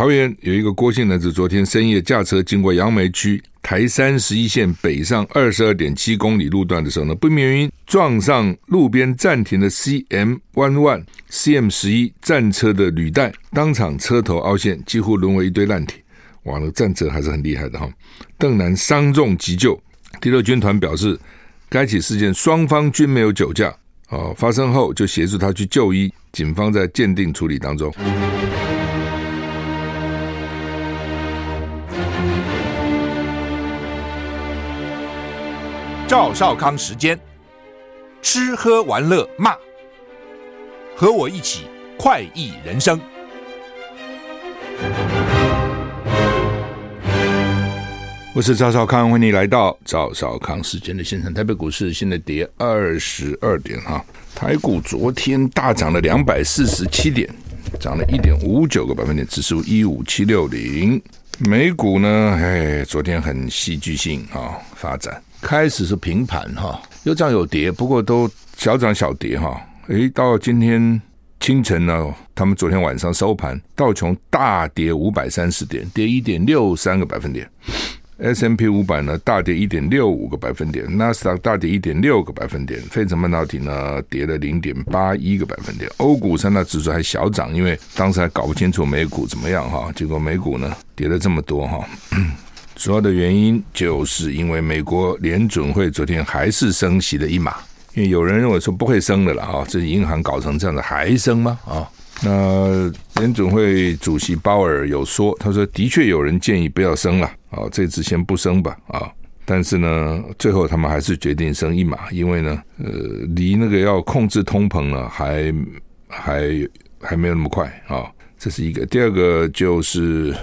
桃园有一个郭姓男子，昨天深夜驾车经过杨梅区台三十一线北上二十二点七公里路段的时候呢，不明原因撞上路边暂停的 CM 弯弯 CM 十一战车的履带，当场车头凹陷，几乎沦为一堆烂铁。哇，那战车还是很厉害的哈。邓南伤重急救。第六军团表示，该起事件双方均没有酒驾。哦，发生后就协助他去就医，警方在鉴定处理当中。赵少康时间，吃喝玩乐骂，和我一起快意人生。我是赵少康，欢迎你来到赵少康时间的现场。台北股市现在跌二十二点哈，台股昨天大涨了两百四十七点，涨了一点五九个百分点，指数一五七六零。美股呢，哎，昨天很戏剧性啊发展。开始是平盘哈，有涨有跌，不过都小涨小跌哈。诶，到今天清晨呢，他们昨天晚上收盘，道琼大跌五百三十点，跌一点六三个百分点；S&P 五百呢大跌一点六五个百分点；纳斯达大跌一点六个百分点；费城半导体呢跌了零点八一个百分点；欧股三大指数还小涨，因为当时还搞不清楚美股怎么样哈，结果美股呢跌了这么多哈。主要的原因就是因为美国联准会昨天还是升息了一码，因为有人认为说不会升的了啊，这银行搞成这样子还升吗？啊，那联准会主席鲍尔有说，他说的确有人建议不要升了啊，这次先不升吧啊，但是呢，最后他们还是决定升一码，因为呢，呃，离那个要控制通膨呢还还还没有那么快啊，这是一个。第二个就是。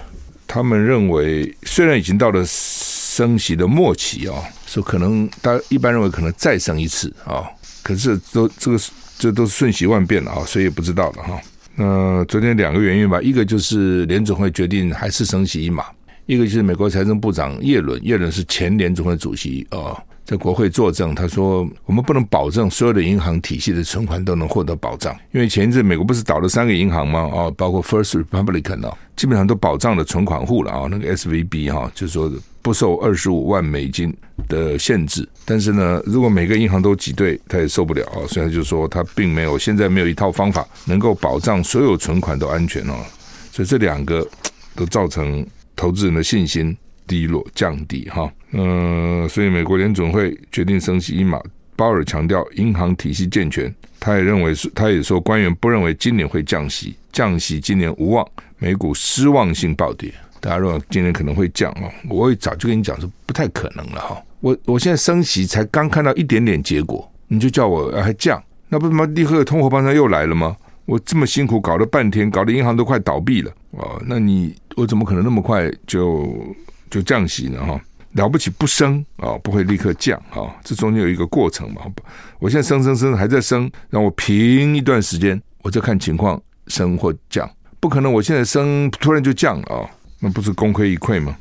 他们认为，虽然已经到了升息的末期啊，说可能大家一般认为可能再升一次啊，可是都这个这都是瞬息万变的啊，所以也不知道了哈。那昨天两个原因吧，一个就是联总会决定还是升息一码，一个就是美国财政部长耶伦，耶伦是前联总会主席啊。在国会作证，他说：“我们不能保证所有的银行体系的存款都能获得保障，因为前一阵美国不是倒了三个银行吗？哦，包括 First Republic 呢，基本上都保障了存款户了啊。那个 SVB 哈，就是说不受二十五万美金的限制。但是呢，如果每个银行都挤兑，他也受不了啊。所以他就说，他并没有现在没有一套方法能够保障所有存款都安全哦。所以这两个都造成投资人的信心。”低落降低哈，嗯、所以美国联准会决定升息一码。鲍尔强调银行体系健全，他也认为是，他也说官员不认为今年会降息，降息今年无望。美股失望性暴跌，大家认为今年可能会降哦，我也早就跟你讲说不太可能了哈。我我现在升息才刚看到一点点结果，你就叫我还降，那不他妈立刻通货膨胀又来了吗？我这么辛苦搞了半天，搞得银行都快倒闭了哦，那你我怎么可能那么快就？就降息呢哈，了不起不升啊，不会立刻降啊，这中间有一个过程嘛。我现在升升升还在升，让我平一段时间，我再看情况升或降，不可能我现在升突然就降啊，那不是功亏一篑吗？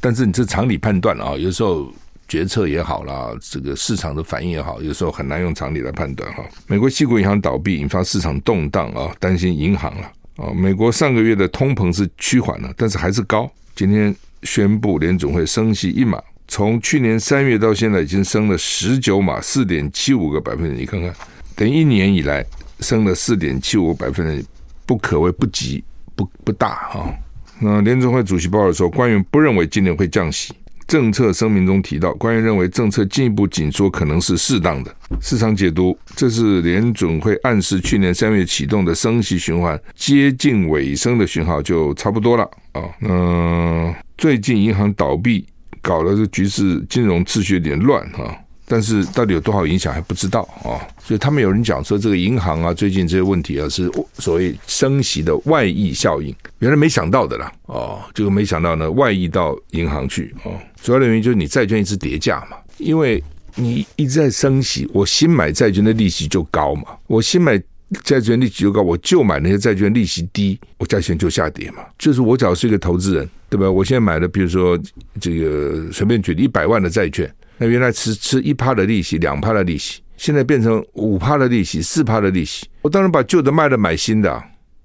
但是你这常理判断啊，有时候决策也好啦，这个市场的反应也好，有时候很难用常理来判断哈。美国西谷银行倒闭引发市场动荡啊，担心银行了啊。美国上个月的通膨是趋缓了，但是还是高。今天。宣布联总会升息一码，从去年三月到现在已经升了十九码，四点七五个百分点。你看看，等一年以来升了四点七五个百分点，不可谓不急不不大哈。那联总会主席报告说，官员不认为今年会降息。政策声明中提到，官员认为政策进一步紧缩可能是适当的。市场解读，这是联准会暗示去年三月启动的升息循环接近尾声的讯号，就差不多了啊。嗯。最近银行倒闭，搞得这局势金融秩序有点乱哈，但是到底有多少影响还不知道啊。所以他们有人讲说，这个银行啊，最近这些问题啊，是所谓升息的外溢效应，原来没想到的啦哦，这个没想到呢，外溢到银行去哦。主要的原因就是你债券一直跌价嘛，因为你一直在升息，我新买债券的利息就高嘛，我新买。债券利息就高，我就买那些债券利息低，我价钱就下跌嘛。就是我只要是一个投资人，对吧？我现在买的，比如说这个随便举一百万的债券，那原来吃吃一趴的利息，两趴的利息，现在变成五趴的利息，四趴的利息，我当然把旧的卖了买新的，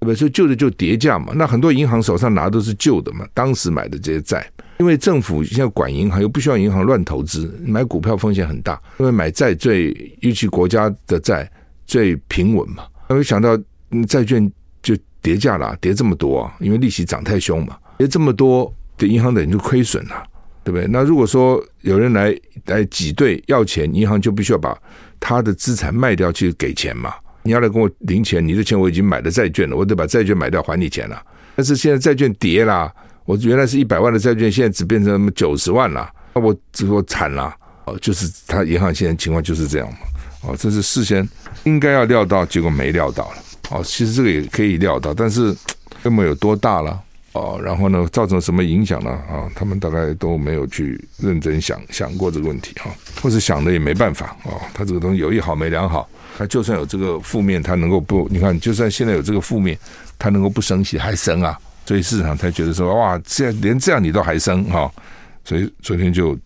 对不对？所以旧的就跌价嘛。那很多银行手上拿都是旧的嘛，当时买的这些债，因为政府现在管银行，又不需要银行乱投资，买股票风险很大。因为买债最，尤其国家的债最平稳嘛。没想到债券就跌价了，跌这么多啊，因为利息涨太凶嘛，跌这么多对银行等于就亏损了。对不对？那如果说有人来来挤兑要钱，银行就必须要把他的资产卖掉去给钱嘛。你要来跟我领钱，你的钱我已经买了债券了，我得把债券买掉还你钱了。但是现在债券跌啦，我原来是一百万的债券，现在只变成九十万了，那我我惨了。哦，就是他银行现在情况就是这样嘛。哦，这是事先应该要料到，结果没料到了。哦，其实这个也可以料到，但是规模有多大了？哦，然后呢，造成什么影响呢？啊，他们大概都没有去认真想想过这个问题哈，或者想的也没办法哦。他这个东西有一好没两好，他就算有这个负面，他能够不？你看，就算现在有这个负面，他能够不生气还升啊？所以市场才觉得说，哇，这样连这样你都还升哈，所以昨天就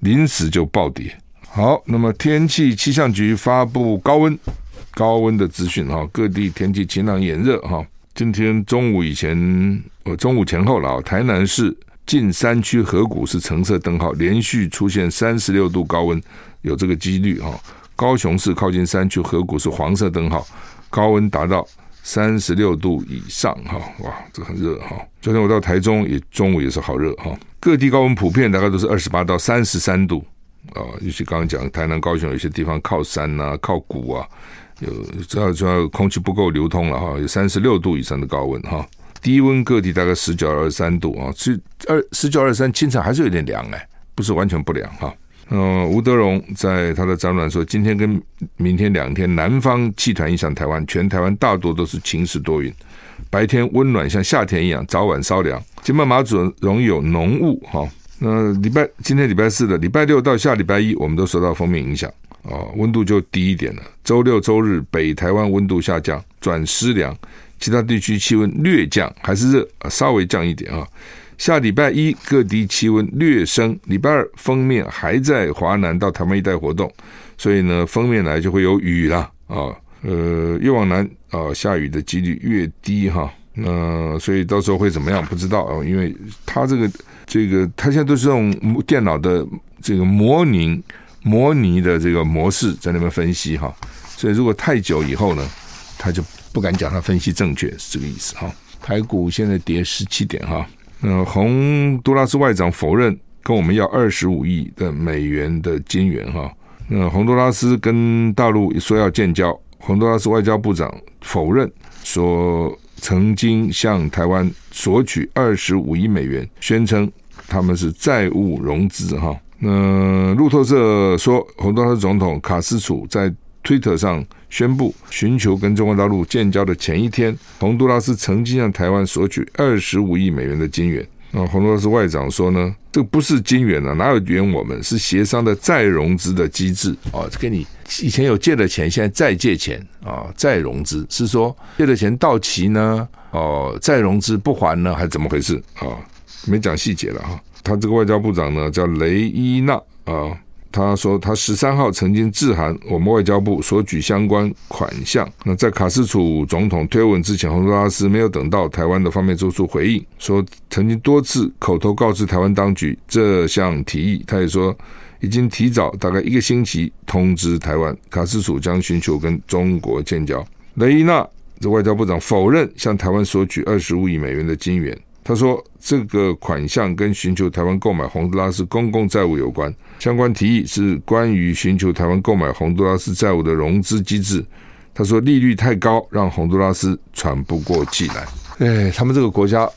临时就暴跌。好，那么天气气象局发布高温高温的资讯哈，各地天气晴朗炎热哈。今天中午以前，呃，中午前后了啊。台南市近山区河谷是橙色灯号，连续出现三十六度高温，有这个几率哈。高雄市靠近山区河谷是黄色灯号，高温达到三十六度以上哈。哇，这很热哈。昨天我到台中也中午也是好热哈。各地高温普遍大概都是二十八到三十三度啊，尤其刚刚讲台南、高雄有些地方靠山呐、靠谷啊。有主要主要空气不够流通了哈，有三十六度以上的高温哈，低温各地大概十九二十三度啊，十二十九二十三清晨还是有点凉哎，不是完全不凉哈。嗯，吴德荣在他的展览说，今天跟明天两天南方气团影响台湾，全台湾大多都是晴时多云，白天温暖像夏天一样，早晚稍凉。金门马祖容易有浓雾哈。那礼拜今天礼拜四的礼拜六到下礼拜一，我们都受到锋面影响。哦，温度就低一点了。周六周日，北台湾温度下降转湿凉，其他地区气温略降，还是热，稍微降一点啊。下礼拜一各地气温略升，礼拜二封面还在华南到台湾一带活动，所以呢，封面来就会有雨了啊。呃，越往南啊，下雨的几率越低哈。那所以到时候会怎么样？不知道啊，因为它这个这个，它现在都是用电脑的这个模拟。模拟的这个模式在那边分析哈，所以如果太久以后呢，他就不敢讲他分析正确是这个意思哈。台股现在跌十七点哈，那洪都拉斯外长否认跟我们要二十五亿的美元的金援哈，那洪都拉斯跟大陆说要建交，洪都拉斯外交部长否认说曾经向台湾索取二十五亿美元，宣称他们是债务融资哈。那路透社说，洪都拉斯总统卡斯楚在推特上宣布寻求跟中国大陆建交的前一天，洪都拉斯曾经向台湾索取二十五亿美元的金援。那洪都拉斯外长说呢，这个不是金援啊，哪有援我们？是协商的再融资的机制哦，跟你以前有借的钱，现在再借钱啊，再融资是说借的钱到期呢，哦，再融资不还呢，还是怎么回事啊？没讲细节了哈。他这个外交部长呢叫雷伊纳啊，他说他十三号曾经致函我们外交部索取相关款项。那在卡斯楚总统推文之前，洪都拉斯没有等到台湾的方面做出回应，说曾经多次口头告知台湾当局这项提议。他也说已经提早大概一个星期通知台湾，卡斯楚将寻求跟中国建交。雷伊纳这外交部长否认向台湾索取二十五亿美元的金援。他说：“这个款项跟寻求台湾购买洪都拉斯公共债务有关，相关提议是关于寻求台湾购买洪都拉斯债务的融资机制。”他说：“利率太高，让洪都拉斯喘不过气来。”哎，他们这个国家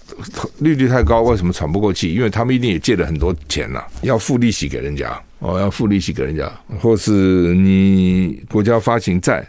利率太高，为什么喘不过气？因为他们一定也借了很多钱呐、啊，要付利息给人家哦，要付利息给人家，或是你国家发行债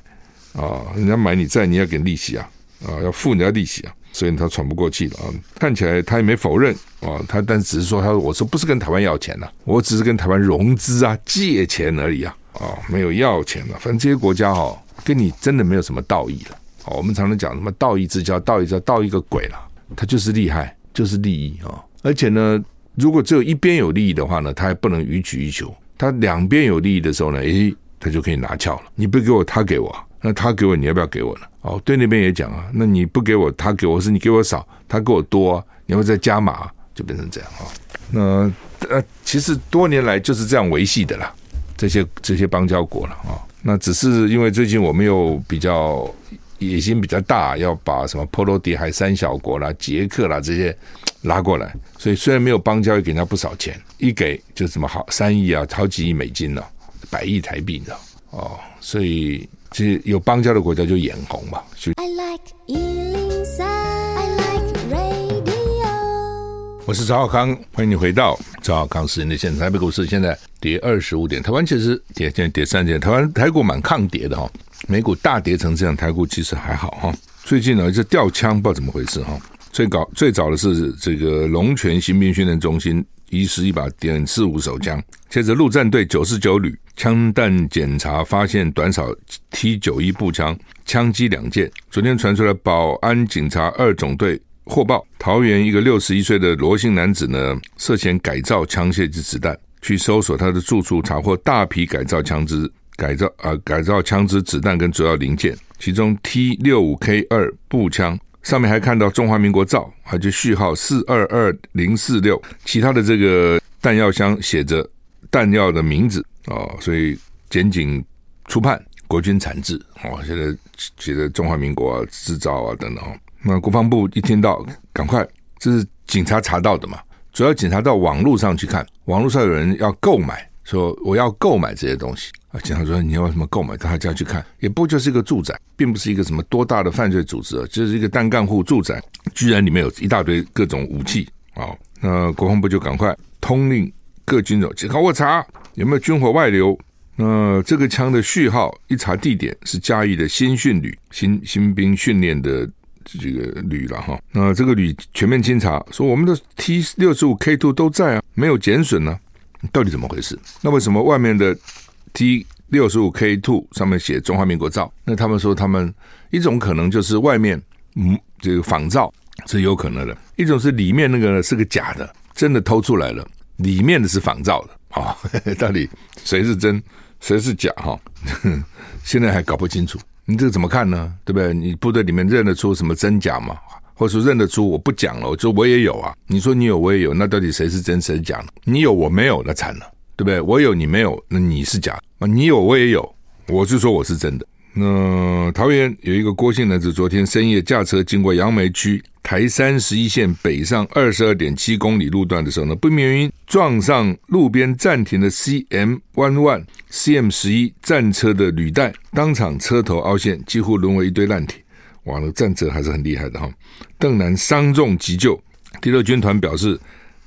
啊，人家买你债，你要给利息啊，啊，要付人家利息啊。所以他喘不过气了啊！看起来他也没否认啊，他但只是说，他说我说不是跟台湾要钱呐，我只是跟台湾融资啊，借钱而已啊，啊，没有要钱了。反正这些国家哈，跟你真的没有什么道义了。哦我们常常讲什么道义之交，道义之交，道义个鬼了，他就是厉害，就是利益啊。而且呢，如果只有一边有利益的话呢，他还不能予取予求。他两边有利益的时候呢，诶，他就可以拿翘了。你不给我，他给我，那他给我，你要不要给我呢？哦，对那边也讲啊，那你不给我，他给我是你给我少，他给我多，你要再加码，就变成这样啊。那呃，其实多年来就是这样维系的啦，这些这些邦交国了啊。那只是因为最近我们又比较野心比较大，要把什么波罗的海三小国啦、捷克啦这些拉过来，所以虽然没有邦交，也给人家不少钱，一给就什么好三亿啊，好几亿美金呢，百亿台币，呢哦，所以这些有邦交的国家就眼红嘛。就 I like 103, I like radio。我是赵少康，欢迎你回到赵少康时间的现场。台北股市现在跌二十五点，台湾其实跌现在跌三点，台湾台股蛮抗跌的哈。美股大跌成这样，台股其实还好哈。最近呢，这掉枪不知道怎么回事哈。最高最早的是这个龙泉新兵训练中心遗失一把点四五手枪，接着陆战队九十九旅枪弹检查发现短扫 T 九一步枪，枪击两件。昨天传出来保安警察二总队获报，桃园一个六十一岁的罗姓男子呢，涉嫌改造枪械及子弹，去搜索他的住处，查获大批改造枪支。改造啊，改造枪支、子弹跟主要零件，其中 T 六五 K 二步枪上面还看到中华民国造，还就序号四二二零四六，其他的这个弹药箱写着弹药的名字哦，所以检警初判国军产制哦，现在写着中华民国啊制造啊等等。那国防部一听到，赶快这是警察查到的嘛，主要警察到网络上去看，网络上有人要购买。说我要购买这些东西啊！警察说，你要什么购买？到他家去看，也不就是一个住宅，并不是一个什么多大的犯罪组织，就是一个单干户住宅，居然里面有一大堆各种武器啊！那国防部就赶快通令各军种，警我查有没有军火外流。那这个枪的序号一查地点是嘉义的新训旅，新新兵训练的这个旅了哈。那这个旅全面清查，说我们的 T 六十五 K two 都在啊，没有减损呢。到底怎么回事？那为什么外面的 T 六十五 K two 上面写中华民国造？那他们说他们一种可能就是外面嗯这个仿造是有可能的，一种是里面那个是个假的，真的偷出来了，里面的是仿造的啊、哦。到底谁是真谁是假哈？现在还搞不清楚。你这个怎么看呢？对不对？你部队里面认得出什么真假吗？或者说认得出，我不讲了，我说我也有啊。你说你有，我也有，那到底谁是真谁是假？你有我没有，那惨了，对不对？我有你没有，那你是假啊。你有我也有，我是说我是真的。那桃园有一个郭姓男子，昨天深夜驾车经过杨梅区台三十一线北上二十二点七公里路段的时候呢，不明原因撞上路边暂停的 CM One One CM 十一战车的履带，当场车头凹陷，几乎沦为一堆烂铁。哇，那战车还是很厉害的哈！邓南伤重急救，第六军团表示，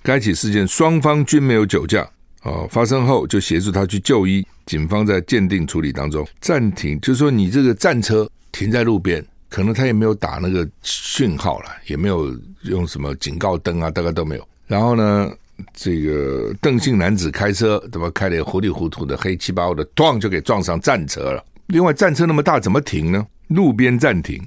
该起事件双方均没有酒驾哦。发生后就协助他去就医，警方在鉴定处理当中暂停，就是说你这个战车停在路边，可能他也没有打那个讯号了，也没有用什么警告灯啊，大概都没有。然后呢，这个邓姓男子开车对吧，开的糊里糊涂的，黑漆八乌的，撞就给撞上战车了。另外，战车那么大，怎么停呢？路边暂停，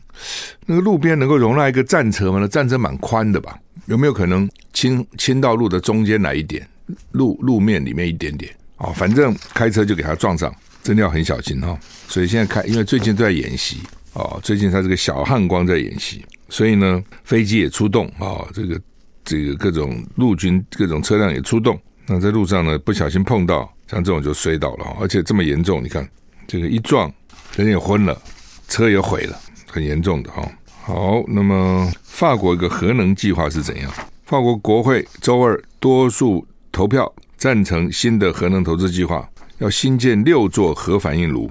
那个路边能够容纳一个战车吗？那战车蛮宽的吧？有没有可能倾倾到路的中间来一点，路路面里面一点点？哦，反正开车就给他撞上，真的要很小心哈、所以现在开，因为最近都在演习哦，最近他这个小汉光在演习，所以呢，飞机也出动啊、这个这个各种陆军各种车辆也出动。那在路上呢，不小心碰到像这种就摔倒了，而且这么严重，你看这个一撞，人也昏了。车也毁了，很严重的哈。好，那么法国一个核能计划是怎样？法国国会周二多数投票赞成新的核能投资计划，要新建六座核反应炉。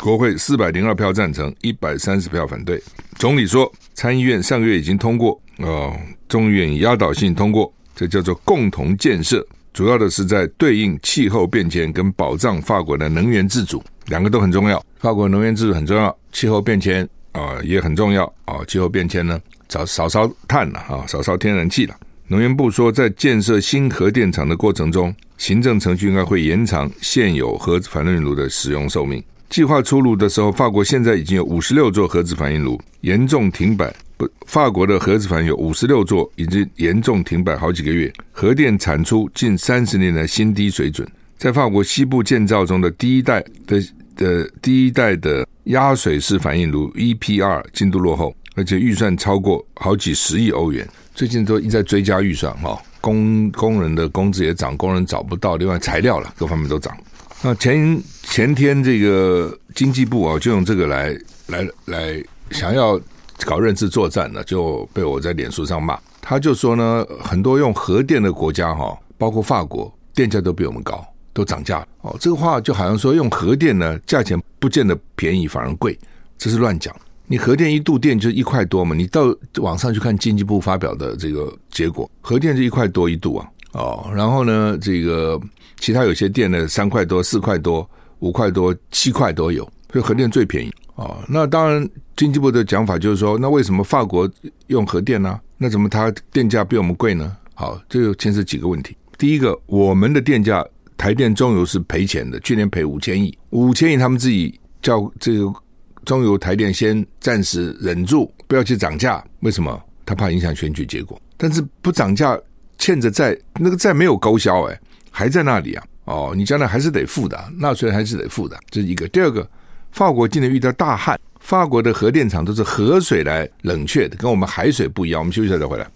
国会四百零二票赞成，一百三十票反对。总理说，参议院上个月已经通过，哦，众议院压倒性通过，这叫做共同建设，主要的是在对应气候变迁跟保障法国的能源自主。两个都很重要，法国能源自主很重要，气候变迁啊、也很重要啊、气候变迁呢，少少烧炭了啊，少烧天然气了。能源部说，在建设新核电厂的过程中，行政程序应该会延长现有核反应炉的使用寿命。计划出炉的时候，法国现在已经有五十六座核子反应炉严重停摆，不，法国的核子反应有五十六座已经严重停摆好几个月，核电产出近三十年来新低水准。在法国西部建造中的第一代的的第一代的压水式反应炉 EPR 进度落后，而且预算超过好几十亿欧元。最近都一直在追加预算哈，工工人的工资也涨，工人找不到，另外材料了各方面都涨。那前前天这个经济部啊，就用这个来来来想要搞认知作战呢，就被我在脸书上骂。他就说呢，很多用核电的国家哈，包括法国，电价都比我们高。都涨价哦，这个话就好像说用核电呢，价钱不见得便宜，反而贵，这是乱讲。你核电一度电就一块多嘛，你到网上去看经济部发表的这个结果，核电就一块多一度啊，哦，然后呢，这个其他有些电呢，三块多、四块多、五块多、七块都有，所以核电最便宜哦。那当然，经济部的讲法就是说，那为什么法国用核电呢？那怎么它电价比我们贵呢？好，这就牵涉几个问题。第一个，我们的电价。台电中油是赔钱的，去年赔五千亿，五千亿他们自己叫这个中油台电先暂时忍住，不要去涨价。为什么？他怕影响选举结果。但是不涨价，欠着债，那个债没有勾销，哎，还在那里啊。哦，你将来还是得付的，纳税人还是得付的，这是一个。第二个，法国今年遇到大旱，法国的核电厂都是河水来冷却的，跟我们海水不一样。我们休息一下再回来。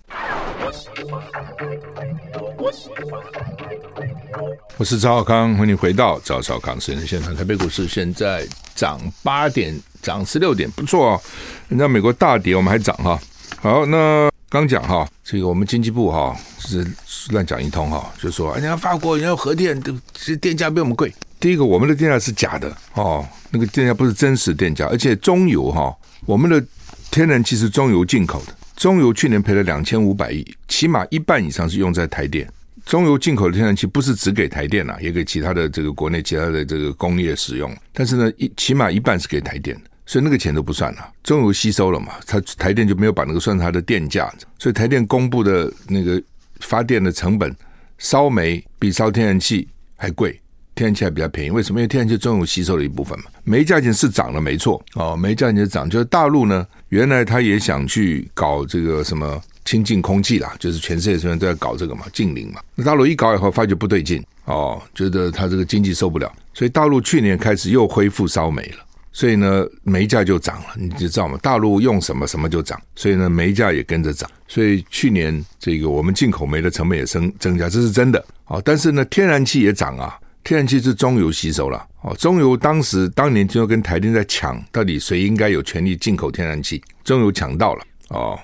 我是赵少康，欢迎回到赵少康时间的现场。台北股市现在涨八点，涨十六点，不错哦。人家美国大跌，我们还涨哈。好，那刚讲哈，这个我们经济部哈是乱讲一通哈，就说人家法国人家核电的电价比我们贵。第一个，我们的电价是假的哦，那个电价不是真实电价，而且中油哈，我们的天然气是中油进口的，中油去年赔了两千五百亿，起码一半以上是用在台电。中油进口的天然气不是只给台电啊，也给其他的这个国内其他的这个工业使用。但是呢，一起码一半是给台电，所以那个钱都不算了。中油吸收了嘛，它台电就没有把那个算它的电价。所以台电公布的那个发电的成本，烧煤比烧天然气还贵，天然气还比较便宜。为什么？因为天然气中油吸收了一部分嘛。煤价钱是涨了，没错哦，煤价钱涨，就是大陆呢，原来他也想去搞这个什么。清净空气啦，就是全世界现在都在搞这个嘛，净零嘛。那大陆一搞以后，发觉不对劲哦，觉得他这个经济受不了，所以大陆去年开始又恢复烧煤了，所以呢，煤价就涨了。你知道嘛，大陆用什么什么就涨，所以呢，煤价也跟着涨。所以去年这个我们进口煤的成本也增增加，这是真的。哦，但是呢，天然气也涨啊，天然气是中油吸收了。哦，中油当时当年就跟台电在抢，到底谁应该有权利进口天然气，中油抢到了哦。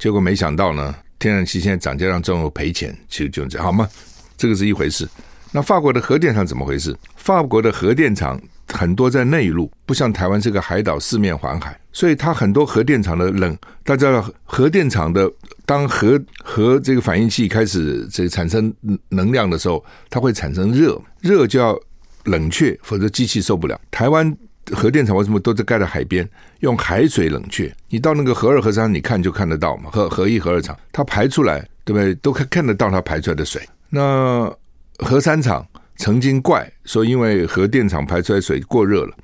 结果没想到呢，天然气现在涨价让政府赔钱，其实就这样，好吗？这个是一回事。那法国的核电厂怎么回事？法国的核电厂很多在内陆，不像台湾这个海岛四面环海，所以它很多核电厂的冷，大家核电厂的当核核这个反应器开始这个产生能量的时候，它会产生热，热就要冷却，否则机器受不了。台湾。核电厂为什么都在盖在海边？用海水冷却。你到那个核二、核三，你看就看得到嘛。核核一、核二厂，它排出来，对不对？都看看得到它排出来的水。那核三厂曾经怪说，因为核电厂排出来水过热了，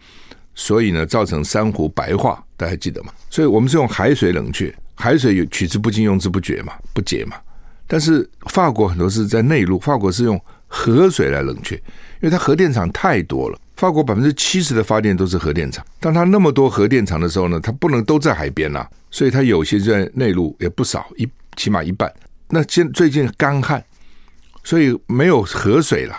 所以呢造成珊瑚白化，大家还记得吗？所以我们是用海水冷却，海水取之不尽，用之不绝嘛，不竭嘛。但是法国很多是在内陆，法国是用河水来冷却，因为它核电厂太多了。法国百分之七十的发电都是核电厂，当它那么多核电厂的时候呢，它不能都在海边呐，所以它有些在内陆也不少，一起码一半。那现最近干旱，所以没有河水了，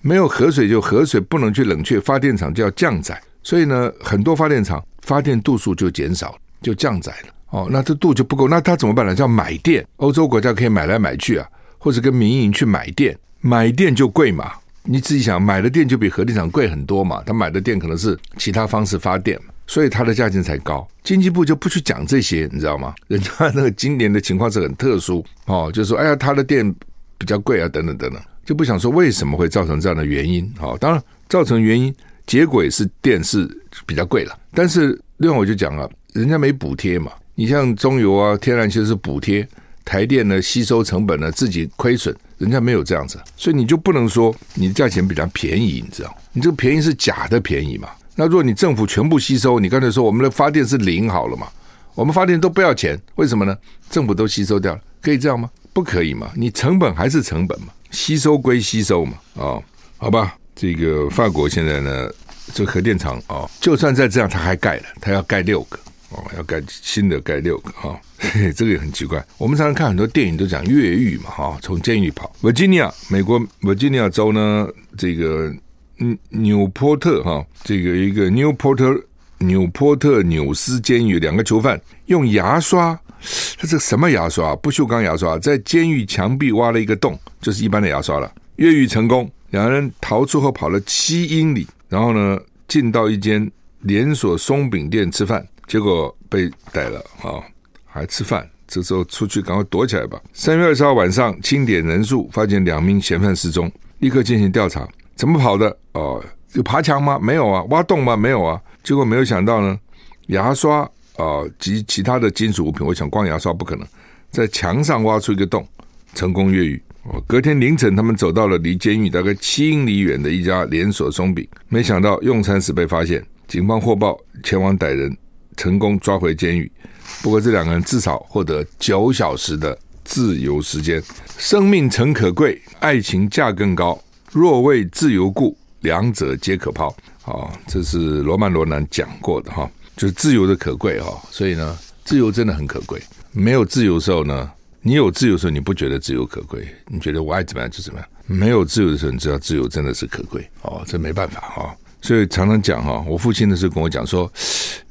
没有河水就河水不能去冷却，发电厂就要降载，所以呢，很多发电厂发电度数就减少，就降载了。哦，那这度就不够，那它怎么办呢？叫买电，欧洲国家可以买来买去啊，或者跟民营去买电，买电就贵嘛。你自己想，买的电就比核电厂贵很多嘛？他买的电可能是其他方式发电，所以它的价钱才高。经济部就不去讲这些，你知道吗？人家那个今年的情况是很特殊哦，就是说，哎呀，他的电比较贵啊，等等等等，就不想说为什么会造成这样的原因。好，当然造成原因，结果也是电是比较贵了。但是另外我就讲了，人家没补贴嘛。你像中油啊，天然气是补贴，台电呢吸收成本呢自己亏损。人家没有这样子，所以你就不能说你的价钱比较便宜，你知道？你这个便宜是假的便宜嘛？那如果你政府全部吸收，你刚才说我们的发电是零好了嘛？我们发电都不要钱，为什么呢？政府都吸收掉了，可以这样吗？不可以嘛？你成本还是成本嘛？吸收归吸收嘛？哦，好吧，这个法国现在呢这核电厂哦，就算再这样，他还盖了，他要盖六个哦，要盖新的盖六个哈、哦，这个也很奇怪。我们常常看很多电影都讲越狱嘛哈，从监狱跑。Virginia 美国 Virginia 州呢，这个嗯纽波特哈，这个一个 Newport 纽波特纽斯监狱两个囚犯用牙刷，他这什么牙刷？不锈钢牙刷，在监狱墙壁挖了一个洞，就是一般的牙刷了。越狱成功，两人逃出后跑了七英里。然后呢，进到一间连锁松饼店吃饭，结果被逮了啊！还吃饭，这时候出去赶快躲起来吧。三月二十号晚上，清点人数，发现两名嫌犯失踪，立刻进行调查。怎么跑的？哦，有爬墙吗？没有啊。挖洞吗？没有啊。结果没有想到呢，牙刷啊、及其他的金属物品，我想光牙刷不可能，在墙上挖出一个洞，成功越狱。哦，隔天凌晨，他们走到了离监狱大概七英里远的一家连锁松饼，没想到用餐时被发现，警方获报前往逮人，成功抓回监狱。不过这两个人至少获得九小时的自由时间。生命诚可贵，爱情价更高。若为自由故，两者皆可抛。啊，这是罗曼·罗兰讲过的哈，就是自由的可贵哈。所以呢，自由真的很可贵。没有自由的时候呢？你有自由的时候，你不觉得自由可贵？你觉得我爱怎么样就怎么样。没有自由的时候，你知道自由真的是可贵哦，这没办法哈、所以常常讲哈，我父亲的时候跟我讲说，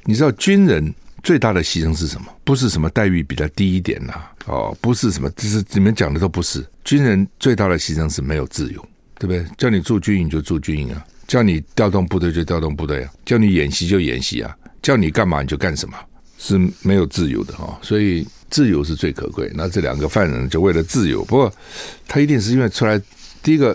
你知道军人最大的牺牲是什么？不是什么待遇比较低一点呐，哦，不是什么，这是你们讲的都不是。军人最大的牺牲是没有自由，对不对？叫你住军营就住军营啊，叫你调动部队就调动部队啊，叫你演习就演习啊，叫你干嘛你就干什么，是没有自由的哈、哦。所以。自由是最可贵。那这两个犯人就为了自由，不过他一定是因为出来，第一个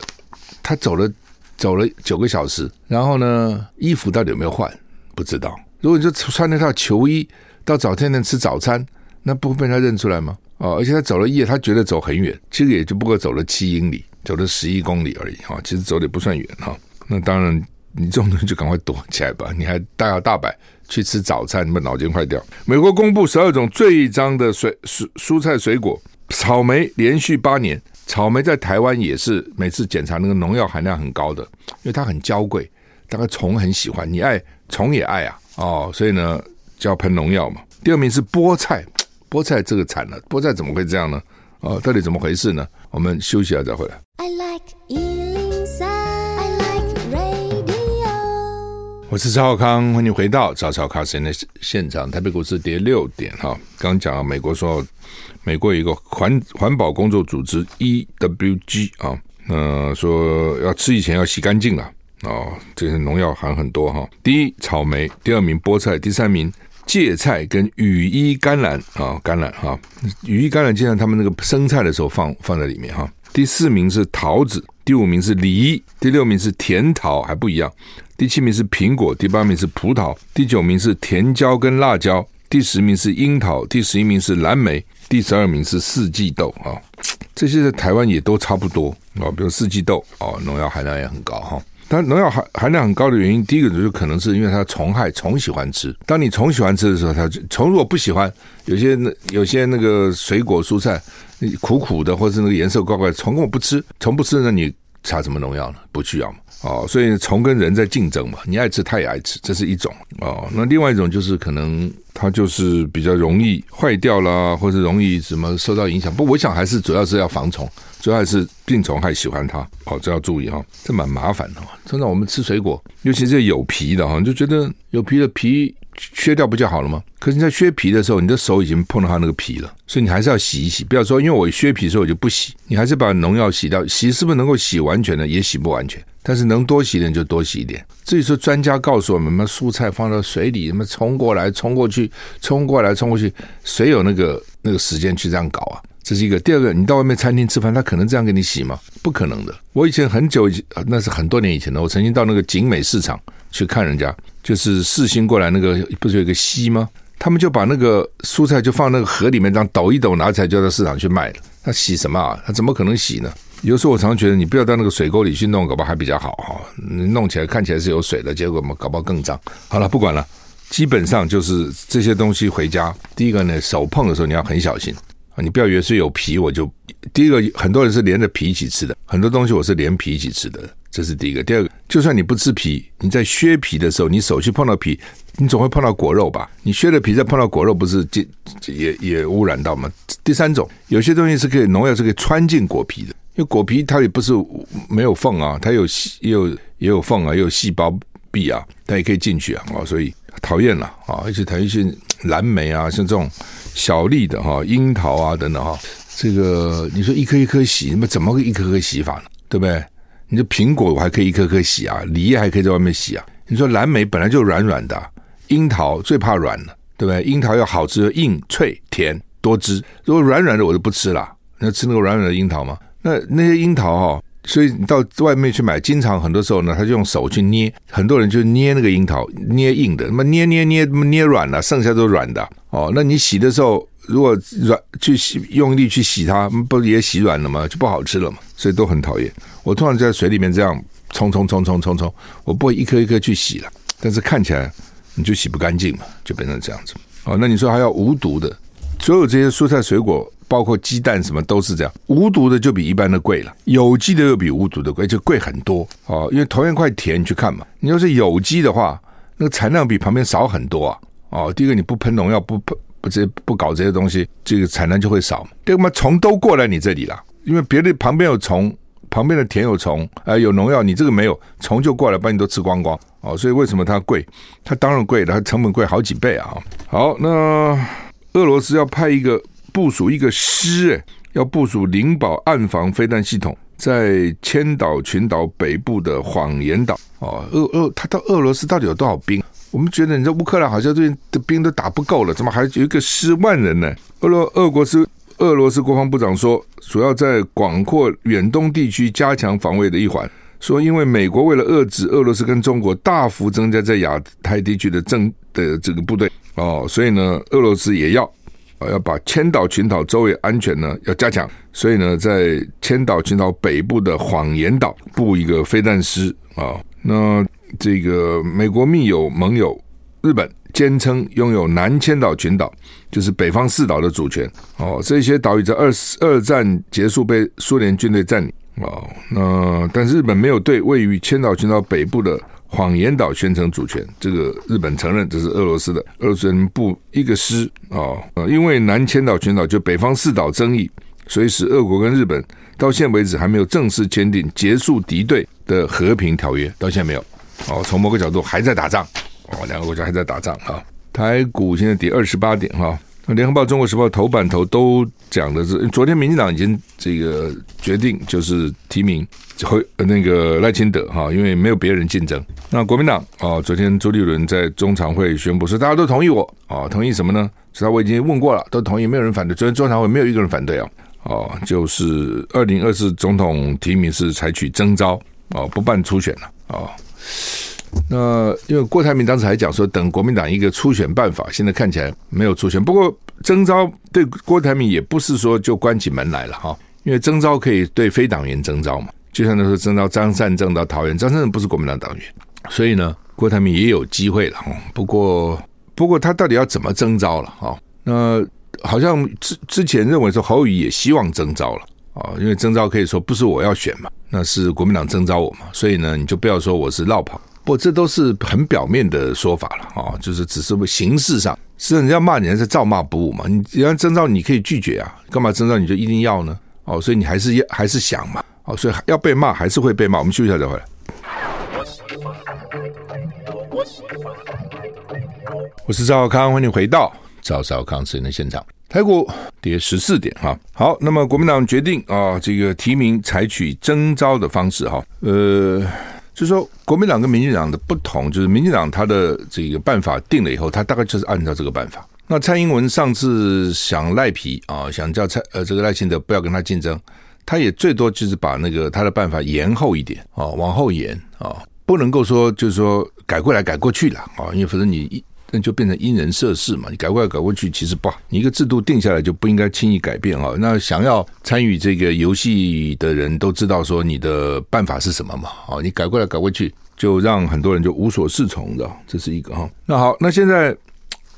他走了走了九个小时，然后呢，衣服到底有没有换不知道。如果你就穿那套球衣到早餐店吃早餐，那不会被他认出来吗？哦，而且他走了一夜，他觉得走很远，其实也就不过走了七英里，走了十一公里而已哈，其实走的也不算远哈。那当然，你这种东西就赶快躲起来吧，你还大摇大摆。去吃早餐，你们脑筋坏掉。美国公布十二种最脏的水蔬蔬菜水果，草莓连续八年，草莓在台湾也是每次检查那个农药含量很高的，因为它很娇贵，大概虫很喜欢，你爱虫也爱啊，哦，所以呢就要喷农药嘛。第二名是菠菜，菠菜这个惨了，菠菜怎么会这样呢？哦，到底怎么回事呢？我们休息一下再回来。I like 我是赵少康，欢迎回到赵少康时间的现场。台北股市跌六点哈，刚讲到美国说，美国有一个环环保工作组织 EWG 啊，呃，说要吃以前要洗干净了啊，这些农药含很多哈。第一草莓，第二名菠菜，第三名芥菜跟羽衣甘蓝啊，甘蓝哈，羽衣甘蓝经常他们那个生菜的时候放放在里面哈。第四名是桃子，第五名是梨，第六名是甜桃，还不一样。第七名是苹果，第八名是葡萄，第九名是甜椒跟辣椒，第十名是樱桃，第十一名是蓝莓，第十二名是四季豆啊。这些在台湾也都差不多啊，比如四季豆啊，农药含量也很高哈。但农药含含量很高的原因，第一个就是可能是因为它虫害，虫喜欢吃。当你虫喜欢吃的时候，它就虫如果不喜欢，有些那有些那个水果蔬菜苦苦的，或是那个颜色怪怪，虫根本不吃，虫不吃，那你擦什么农药呢？不需要嘛。哦，所以虫跟人在竞争嘛，你爱吃，它也爱吃，这是一种哦。那另外一种就是可能它就是比较容易坏掉啦，或者容易什么受到影响。不，我想还是主要是要防虫，主要还是病虫害喜欢它。哦，这要注意哈，这蛮麻烦的。真的，我们吃水果，尤其是有皮的哈，你就觉得有皮的皮。削掉不就好了吗？可是你在削皮的时候，你的手已经碰到它那个皮了，所以你还是要洗一洗。不要说，因为我削皮的时候我就不洗，你还是把农药洗掉。洗是不是能够洗完全的？也洗不完全，但是能多洗一点就多洗一点。至于说专家告诉我们，什么蔬菜放到水里，什么冲过来冲过去，冲过来冲过去，谁有那个那个时间去这样搞啊？这是一个。第二个，你到外面餐厅吃饭，他可能这样给你洗吗？不可能的。我以前很久以前，那是很多年以前的，我曾经到那个景美市场去看人家。就是四星过来那个不是有一个溪吗？他们就把那个蔬菜就放那个河里面，这样抖一抖，拿起来就到市场去卖了。他洗什么啊？他怎么可能洗呢？有时候我常常觉得，你不要到那个水沟里去弄，搞不好还比较好哈。你弄起来看起来是有水的，结果嘛，搞不好更脏。好了，不管了，基本上就是这些东西回家，第一个呢，手碰的时候你要很小心啊，你不要以为是有皮我就。第一个，很多人是连着皮一起吃的，很多东西我是连皮一起吃的。这是第一个，第二个就算你不吃皮，你在削皮的时候，你手去碰到皮，你总会碰到果肉吧？你削了皮再碰到果肉，不是也也污染到吗？第三种，有些东西是可以农药是可以穿进果皮的，因为果皮它也不是没有缝啊，它有也有也有缝啊，也有细胞壁啊，它也可以进去啊，所以讨厌了啊！而且讨厌一些蓝莓啊，像这种小粒的哈，樱桃啊等等哈，这个你说一颗一颗洗，那么怎么个一颗颗洗法呢？对不对？你说苹果我还可以一颗颗洗啊，梨还可以在外面洗啊。你说蓝莓本来就软软的，樱桃最怕软了，对不对？樱桃要好吃，硬脆甜多汁。如果软软的我就不吃了。你要吃那个软软的樱桃吗？那那些樱桃哈，所以你到外面去买，经常很多时候呢，他就用手去捏，很多人就捏那个樱桃，捏硬的，那么捏捏捏捏软了，剩下都软的。哦，那你洗的时候。如果软去洗，用力去洗它，不也洗软了吗？就不好吃了嘛，所以都很讨厌。我通常在水里面这样冲冲冲冲冲冲，我不会一颗一颗去洗了。但是看起来你就洗不干净嘛，就变成这样子。哦，那你说还要无毒的，所有这些蔬菜水果，包括鸡蛋什么都是这样，无毒的就比一般的贵了，有机的又比无毒的贵，就贵很多。哦，因为同样块田你去看嘛，你要是有机的话，那个产量比旁边少很多啊。哦，第一个你不喷农药，不喷不。这不搞这些东西，这个产量就会少。对嘛，虫都过来你这里了，因为别的旁边有虫，旁边的田有虫，啊，有农药，你这个没有，虫就过来把你都吃光光。哦，所以为什么它贵？它当然贵了，它成本贵好几倍啊。好，那俄罗斯要派一个部署一个师，诶，要部署灵宝暗防飞弹系统在千岛群岛北部的谎言岛。哦，俄俄，他到俄罗斯到底有多少兵？我们觉得你这乌克兰好像这的兵都打不够了，怎么还有一个十万人呢？俄罗俄国是俄罗斯国防部长说，主要在广阔远东地区加强防卫的一环。说因为美国为了遏制俄罗斯跟中国大幅增加在亚太地区的政的这个部队哦，所以呢，俄罗斯也要啊要把千岛群岛周围安全呢要加强。所以呢，在千岛群岛北部的谎言岛布一个飞弹师啊，那。这个美国密友盟友日本坚称拥有南千岛群岛，就是北方四岛的主权。哦，这些岛屿在二二战结束被苏联军队占领。哦，那但是日本没有对位于千岛群岛北部的谎言岛宣称主权。这个日本承认这是俄罗斯的，俄罗斯人布一个师。哦，因为南千岛群岛就北方四岛争议，所以使俄国跟日本到现在为止还没有正式签订结束敌对的和平条约，到现在没有。哦，从某个角度还在打仗，哦，两个国家还在打仗哈。台股现在跌二十八点哈。联合报、中国时报头版头都讲的是，昨天民进党已经这个决定就是提名会那个赖清德哈，因为没有别人竞争。那国民党啊，昨天朱立伦在中常会宣布说，大家都同意我啊，同意什么呢？是他我已经问过了，都同意，没有人反对。昨天中常会没有一个人反对啊，哦，就是二零二四总统提名是采取征召哦，不办初选了哦。那因为郭台铭当时还讲说，等国民党一个初选办法，现在看起来没有初选。不过征召对郭台铭也不是说就关起门来了哈，因为征召可以对非党员征召嘛，就像那时候征召张善政到桃园，张善政不是国民党党员，所以呢，郭台铭也有机会了哈。不过，不过他到底要怎么征召了哈？那好像之之前认为说侯友宜也希望征召了。啊，因为征召可以说不是我要选嘛，那是国民党征召我嘛，所以呢，你就不要说我是落跑，不，这都是很表面的说法了啊，就是只是形式上，是人家骂你还是照骂不误嘛，你人家征召你可以拒绝啊，干嘛征召你就一定要呢？哦，所以你还是要还是想嘛，哦，所以要被骂还是会被骂，我们休息一下再回来。我是赵少康，欢迎回到赵少康私人的现场。台股跌十四点哈，好，那么国民党决定啊，这个提名采取征召的方式哈，呃，就是说国民党跟民进党的不同，就是民进党他的这个办法定了以后，他大概就是按照这个办法。那蔡英文上次想赖皮啊，想叫蔡呃这个赖清德不要跟他竞争，他也最多就是把那个他的办法延后一点啊，往后延啊，不能够说就是说改过来改过去了啊，因为反正你一。那就变成因人设事嘛，你改过来改过去其实不好。你一个制度定下来就不应该轻易改变啊。那想要参与这个游戏的人都知道说你的办法是什么嘛？哦，你改过来改过去，就让很多人就无所适从的，这是一个哈。那好，那现在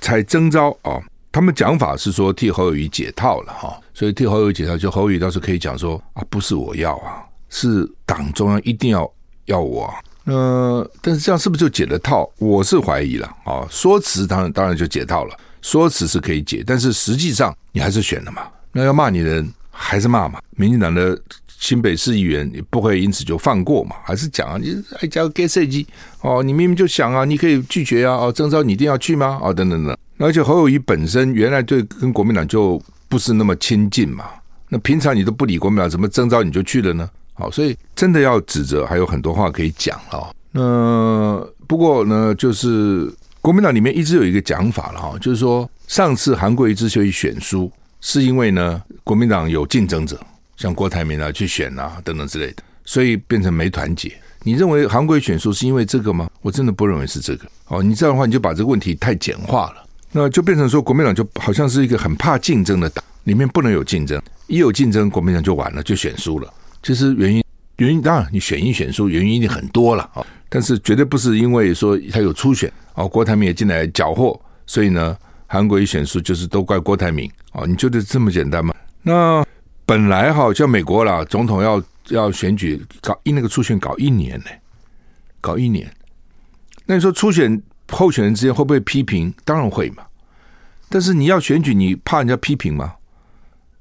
才征召啊，他们讲法是说替侯友宜解套了哈，所以替侯友宜解套，就侯友宜倒是可以讲说啊，不是我要啊，是党中央一定要要我啊。呃，但是这样是不是就解了套？我是怀疑了啊。说辞当然当然就解套了，说辞是可以解，但是实际上你还是选了嘛。那要骂你的人还是骂嘛。民进党的新北市议员也不会因此就放过嘛，还是讲啊，你还加个给设计哦，你明明就想啊，你可以拒绝啊，哦，征召你一定要去吗？哦，等等等。而且侯友宜本身原来对跟国民党就不是那么亲近嘛，那平常你都不理国民党，怎么征召你就去了呢？好，所以真的要指责，还有很多话可以讲哦。那不过呢，就是国民党里面一直有一个讲法了哈，就是说上次韩国瑜之所以选输，是因为呢国民党有竞争者，像郭台铭啊去选啊等等之类的，所以变成没团结。你认为韩国瑜选输是因为这个吗？我真的不认为是这个。哦，你这样的话你就把这个问题太简化了，那就变成说国民党就好像是一个很怕竞争的党，里面不能有竞争，一有竞争国民党就完了，就选输了。其实原因，原因当然你选一选书原因一定很多了啊，但是绝对不是因为说他有初选啊，郭台铭也进来搅和，所以呢，韩国一选书就是都怪郭台铭啊？你觉得这么简单吗？那本来哈像美国啦，总统要要选举搞一那个初选搞一年呢，搞一年，那你说初选候选人之间会不会批评？当然会嘛，但是你要选举，你怕人家批评吗？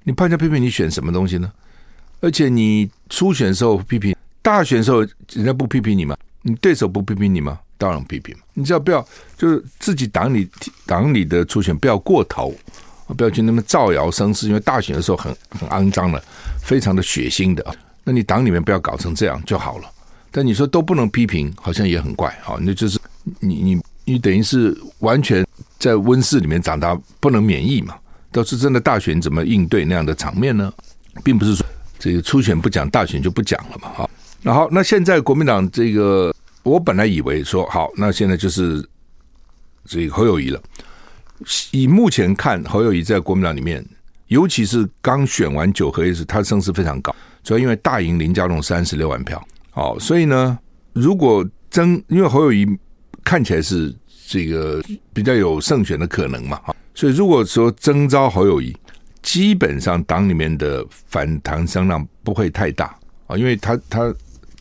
你怕人家批评，你选什么东西呢？而且你初选时候批评，大选时候人家不批评你吗？你对手不批评你吗？当然批评。你只要不要，就是自己党里党里的初选不要过头，不要去那么造谣生事。因为大选的时候很很肮脏的，非常的血腥的。那你党里面不要搞成这样就好了。但你说都不能批评，好像也很怪啊。那就是你你你等于是完全在温室里面长大，不能免疫嘛。倒是真的大选怎么应对那样的场面呢？并不是说。这个初选不讲，大选就不讲了嘛，哈。然后那现在国民党这个，我本来以为说好，那现在就是这个侯友谊了。以目前看，侯友谊在国民党里面，尤其是刚选完九合一时，他声势非常高，主要因为大赢林佳龙三十六万票。好，所以呢，如果争，因为侯友谊看起来是这个比较有胜选的可能嘛，哈。所以如果说征召侯友谊。基本上党里面的反弹声浪不会太大啊，因为他他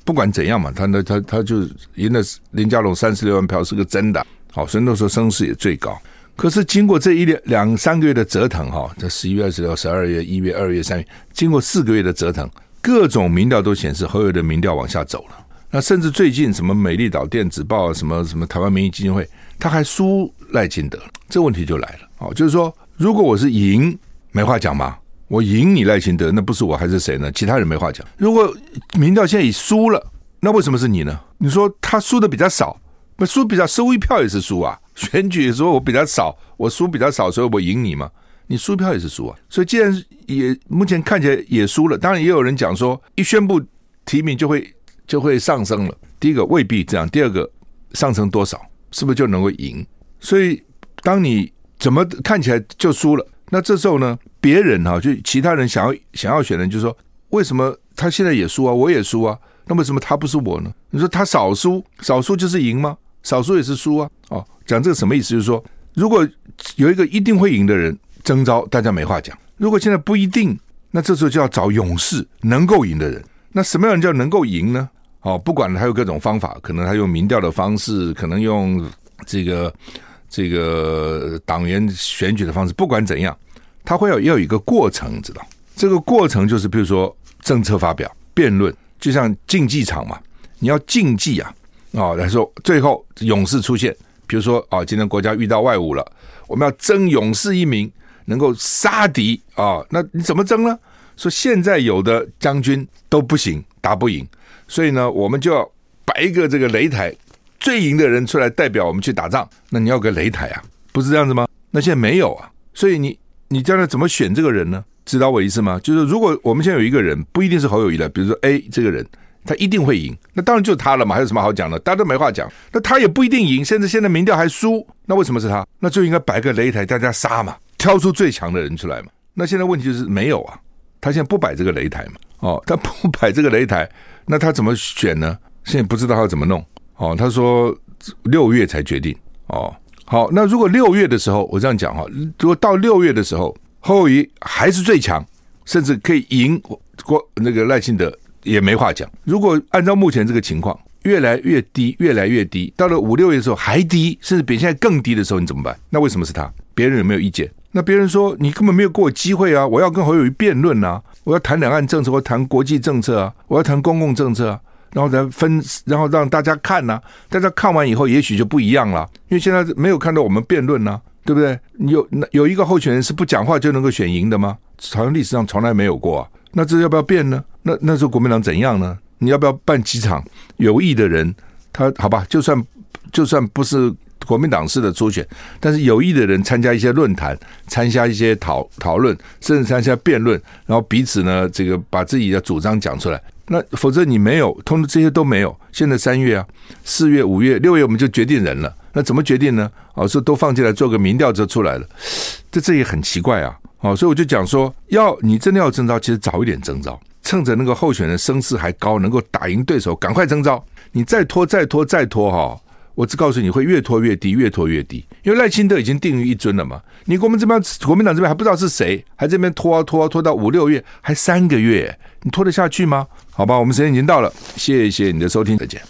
不管怎样嘛，他那他他就赢了林佳龙三十六万票是个真的，好，所以那时候声势也最高。可是经过这一两两三个月的折腾哈，在十一月二十六、十二月、一月、二月、三月，经过四个月的折腾，各种民调都显示侯友的民调往下走了。那甚至最近什么美丽岛电子报、什么什么台湾民意基金会，他还输赖清德，这问题就来了。哦，就是说，如果我是赢。没话讲嘛？我赢你赖清德，那不是我还是谁呢？其他人没话讲。如果民调现在已输了，那为什么是你呢？你说他输的比较少，那输比较收一票也是输啊。选举的时候我比较少，我输比较少，所以我赢你嘛。你输票也是输啊。所以既然也目前看起来也输了，当然也有人讲说，一宣布提名就会就会上升了。第一个未必这样，第二个上升多少，是不是就能够赢？所以当你怎么看起来就输了？那这时候呢，别人哈，就其他人想要想要选的人，就说为什么他现在也输啊，我也输啊，那为什么他不是我呢？你说他少输，少输就是赢吗？少输也是输啊。哦，讲这个什么意思？就是说，如果有一个一定会赢的人征召，大家没话讲；如果现在不一定，那这时候就要找勇士，能够赢的人。那什么样人叫能够赢呢？哦，不管他有各种方法，可能他用民调的方式，可能用这个。这个党员选举的方式，不管怎样，他会要要有一个过程，知道？这个过程就是，比如说政策发表、辩论，就像竞技场嘛，你要竞技啊，啊，来说最后勇士出现，比如说啊，今天国家遇到外侮了，我们要争勇士一名，能够杀敌啊，那你怎么争呢？说现在有的将军都不行，打不赢，所以呢，我们就要摆一个这个擂台。最赢的人出来代表我们去打仗，那你要个擂台啊，不是这样子吗？那现在没有啊，所以你你将来怎么选这个人呢？知道我意思吗？就是如果我们现在有一个人，不一定是侯友谊的，比如说 A 这个人，他一定会赢，那当然就是他了嘛，还有什么好讲的？大家都没话讲。那他也不一定赢，甚至现在民调还输，那为什么是他？那就应该摆个擂台，大家杀嘛，挑出最强的人出来嘛。那现在问题就是没有啊，他现在不摆这个擂台嘛，哦，他不摆这个擂台，那他怎么选呢？现在不知道他怎么弄。哦，他说六月才决定哦。好，那如果六月的时候，我这样讲哈，如果到六月的时候，侯友宜还是最强，甚至可以赢郭那个赖清德也没话讲。如果按照目前这个情况，越来越低，越来越低，到了五六月的时候还低，甚至比现在更低的时候，你怎么办？那为什么是他？别人有没有意见？那别人说你根本没有给我机会啊！我要跟侯友宜辩论啊！我要谈两岸政策，我谈国际政策啊！我要谈公共政策啊！然后再分，然后让大家看呐、大家看完以后，也许就不一样了。因为现在没有看到我们辩论呢、对不对？有有一个候选人是不讲话就能够选赢的吗？好像历史上从来没有过啊。那这要不要变呢？那那时候国民党怎样呢？你要不要办几场有意的人？他好吧，就算就算不是国民党式的初选，但是有意的人参加一些论坛，参加一些讨讨论，甚至参加辩论，然后彼此呢，这个把自己的主张讲出来。那否则你没有，通知这些都没有。现在三月啊，四月、五月、六月我们就决定人了。那怎么决定呢？哦，说都放进来做个民调就出来了。这这也很奇怪啊。哦，所以我就讲说，要你真的要征召，其实早一点征召，趁着那个候选人声势还高，能够打赢对手，赶快征召。你再拖、再拖、再拖，哈，我只告诉你会越拖越低，越拖越低。因为赖清德已经定于一尊了嘛。你国民这边，国民党这边还不知道是谁，还这边拖拖拖到五六月，还三个月，你拖得下去吗？好吧，我们时间已经到了，谢谢你的收听，再见。